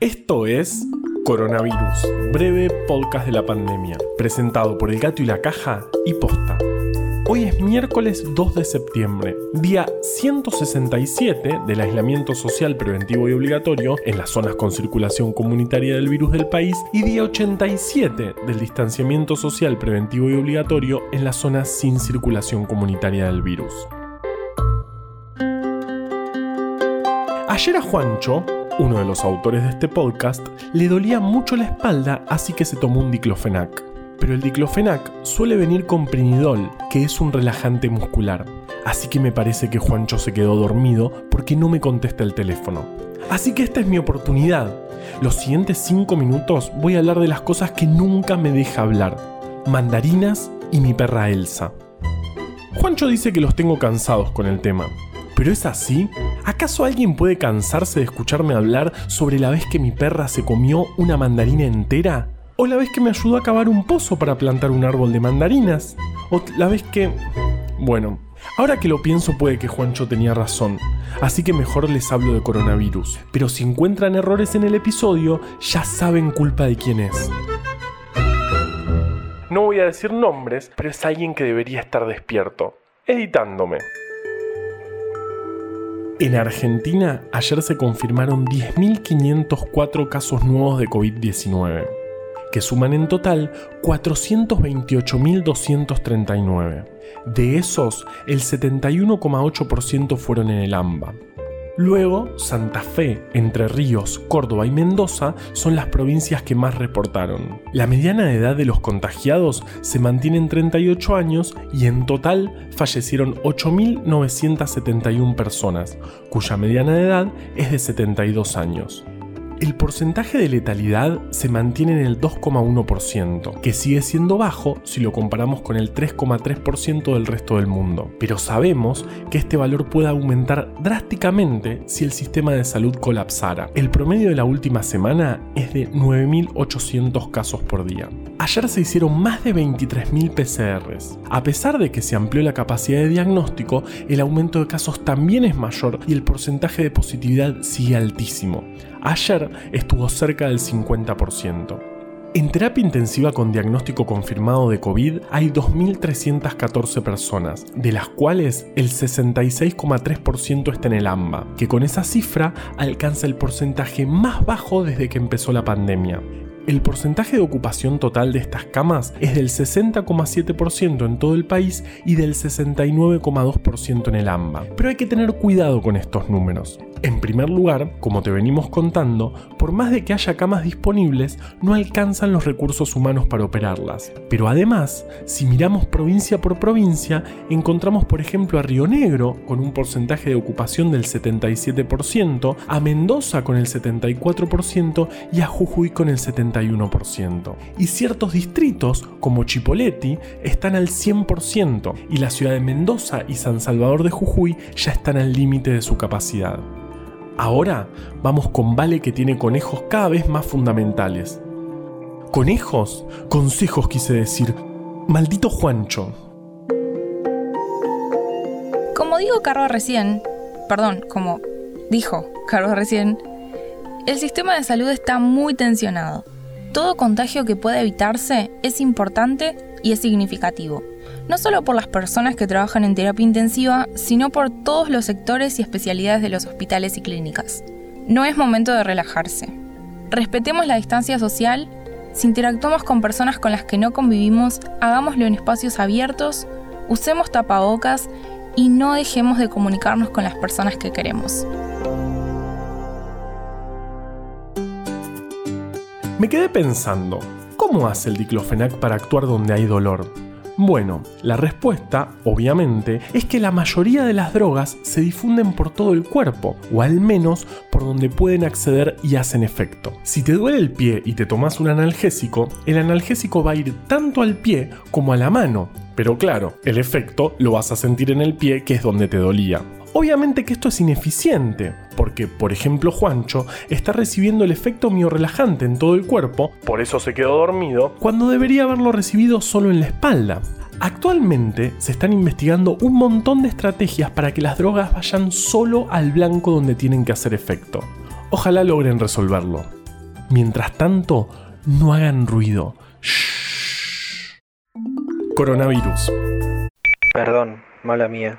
Esto es Coronavirus, breve podcast de la pandemia, presentado por El Gato y la Caja y Posta. Hoy es miércoles 2 de septiembre, día 167 del aislamiento social preventivo y obligatorio en las zonas con circulación comunitaria del virus del país y día 87 del distanciamiento social preventivo y obligatorio en las zonas sin circulación comunitaria del virus. Ayer a Juancho, uno de los autores de este podcast, le dolía mucho la espalda, así que se tomó un diclofenac. Pero el diclofenac suele venir con prinidol, que es un relajante muscular. Así que me parece que Juancho se quedó dormido porque no me contesta el teléfono. Así que esta es mi oportunidad. Los siguientes 5 minutos voy a hablar de las cosas que nunca me deja hablar. Mandarinas y mi perra Elsa. Juancho dice que los tengo cansados con el tema. ¿Pero es así? ¿Acaso alguien puede cansarse de escucharme hablar sobre la vez que mi perra se comió una mandarina entera? ¿O la vez que me ayudó a cavar un pozo para plantar un árbol de mandarinas? ¿O la vez que... Bueno, ahora que lo pienso puede que Juancho tenía razón, así que mejor les hablo de coronavirus. Pero si encuentran errores en el episodio, ya saben culpa de quién es. No voy a decir nombres, pero es alguien que debería estar despierto, editándome. En Argentina, ayer se confirmaron 10.504 casos nuevos de COVID-19, que suman en total 428.239. De esos, el 71,8% fueron en el AMBA. Luego, Santa Fe, Entre Ríos, Córdoba y Mendoza son las provincias que más reportaron. La mediana edad de los contagiados se mantiene en 38 años y en total fallecieron 8.971 personas, cuya mediana edad es de 72 años. El porcentaje de letalidad se mantiene en el 2,1%, que sigue siendo bajo si lo comparamos con el 3,3% del resto del mundo. Pero sabemos que este valor puede aumentar drásticamente si el sistema de salud colapsara. El promedio de la última semana es de 9.800 casos por día. Ayer se hicieron más de 23.000 PCRs. A pesar de que se amplió la capacidad de diagnóstico, el aumento de casos también es mayor y el porcentaje de positividad sigue altísimo. Ayer estuvo cerca del 50%. En terapia intensiva con diagnóstico confirmado de COVID hay 2.314 personas, de las cuales el 66,3% está en el AMBA, que con esa cifra alcanza el porcentaje más bajo desde que empezó la pandemia. El porcentaje de ocupación total de estas camas es del 60,7% en todo el país y del 69,2% en el AMBA. Pero hay que tener cuidado con estos números. En primer lugar, como te venimos contando, por más de que haya camas disponibles, no alcanzan los recursos humanos para operarlas. Pero además, si miramos provincia por provincia, encontramos por ejemplo a Río Negro con un porcentaje de ocupación del 77%, a Mendoza con el 74% y a Jujuy con el 71%. Y ciertos distritos, como Chipoleti, están al 100% y la ciudad de Mendoza y San Salvador de Jujuy ya están al límite de su capacidad. Ahora vamos con Vale que tiene conejos cada vez más fundamentales. Conejos, consejos quise decir. Maldito Juancho. Como digo Carlos recién, perdón, como dijo Carlos recién, el sistema de salud está muy tensionado. Todo contagio que pueda evitarse es importante y es significativo no solo por las personas que trabajan en terapia intensiva, sino por todos los sectores y especialidades de los hospitales y clínicas. No es momento de relajarse. Respetemos la distancia social, si interactuamos con personas con las que no convivimos, hagámoslo en espacios abiertos, usemos tapabocas y no dejemos de comunicarnos con las personas que queremos. Me quedé pensando, ¿cómo hace el diclofenac para actuar donde hay dolor? Bueno, la respuesta, obviamente, es que la mayoría de las drogas se difunden por todo el cuerpo, o al menos por donde pueden acceder y hacen efecto. Si te duele el pie y te tomas un analgésico, el analgésico va a ir tanto al pie como a la mano, pero claro, el efecto lo vas a sentir en el pie que es donde te dolía. Obviamente que esto es ineficiente, porque por ejemplo Juancho está recibiendo el efecto miorrelajante en todo el cuerpo, por eso se quedó dormido, cuando debería haberlo recibido solo en la espalda. Actualmente se están investigando un montón de estrategias para que las drogas vayan solo al blanco donde tienen que hacer efecto. Ojalá logren resolverlo. Mientras tanto, no hagan ruido. Shh. Coronavirus. Perdón, mala mía.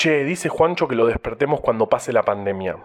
Che, dice Juancho que lo despertemos cuando pase la pandemia.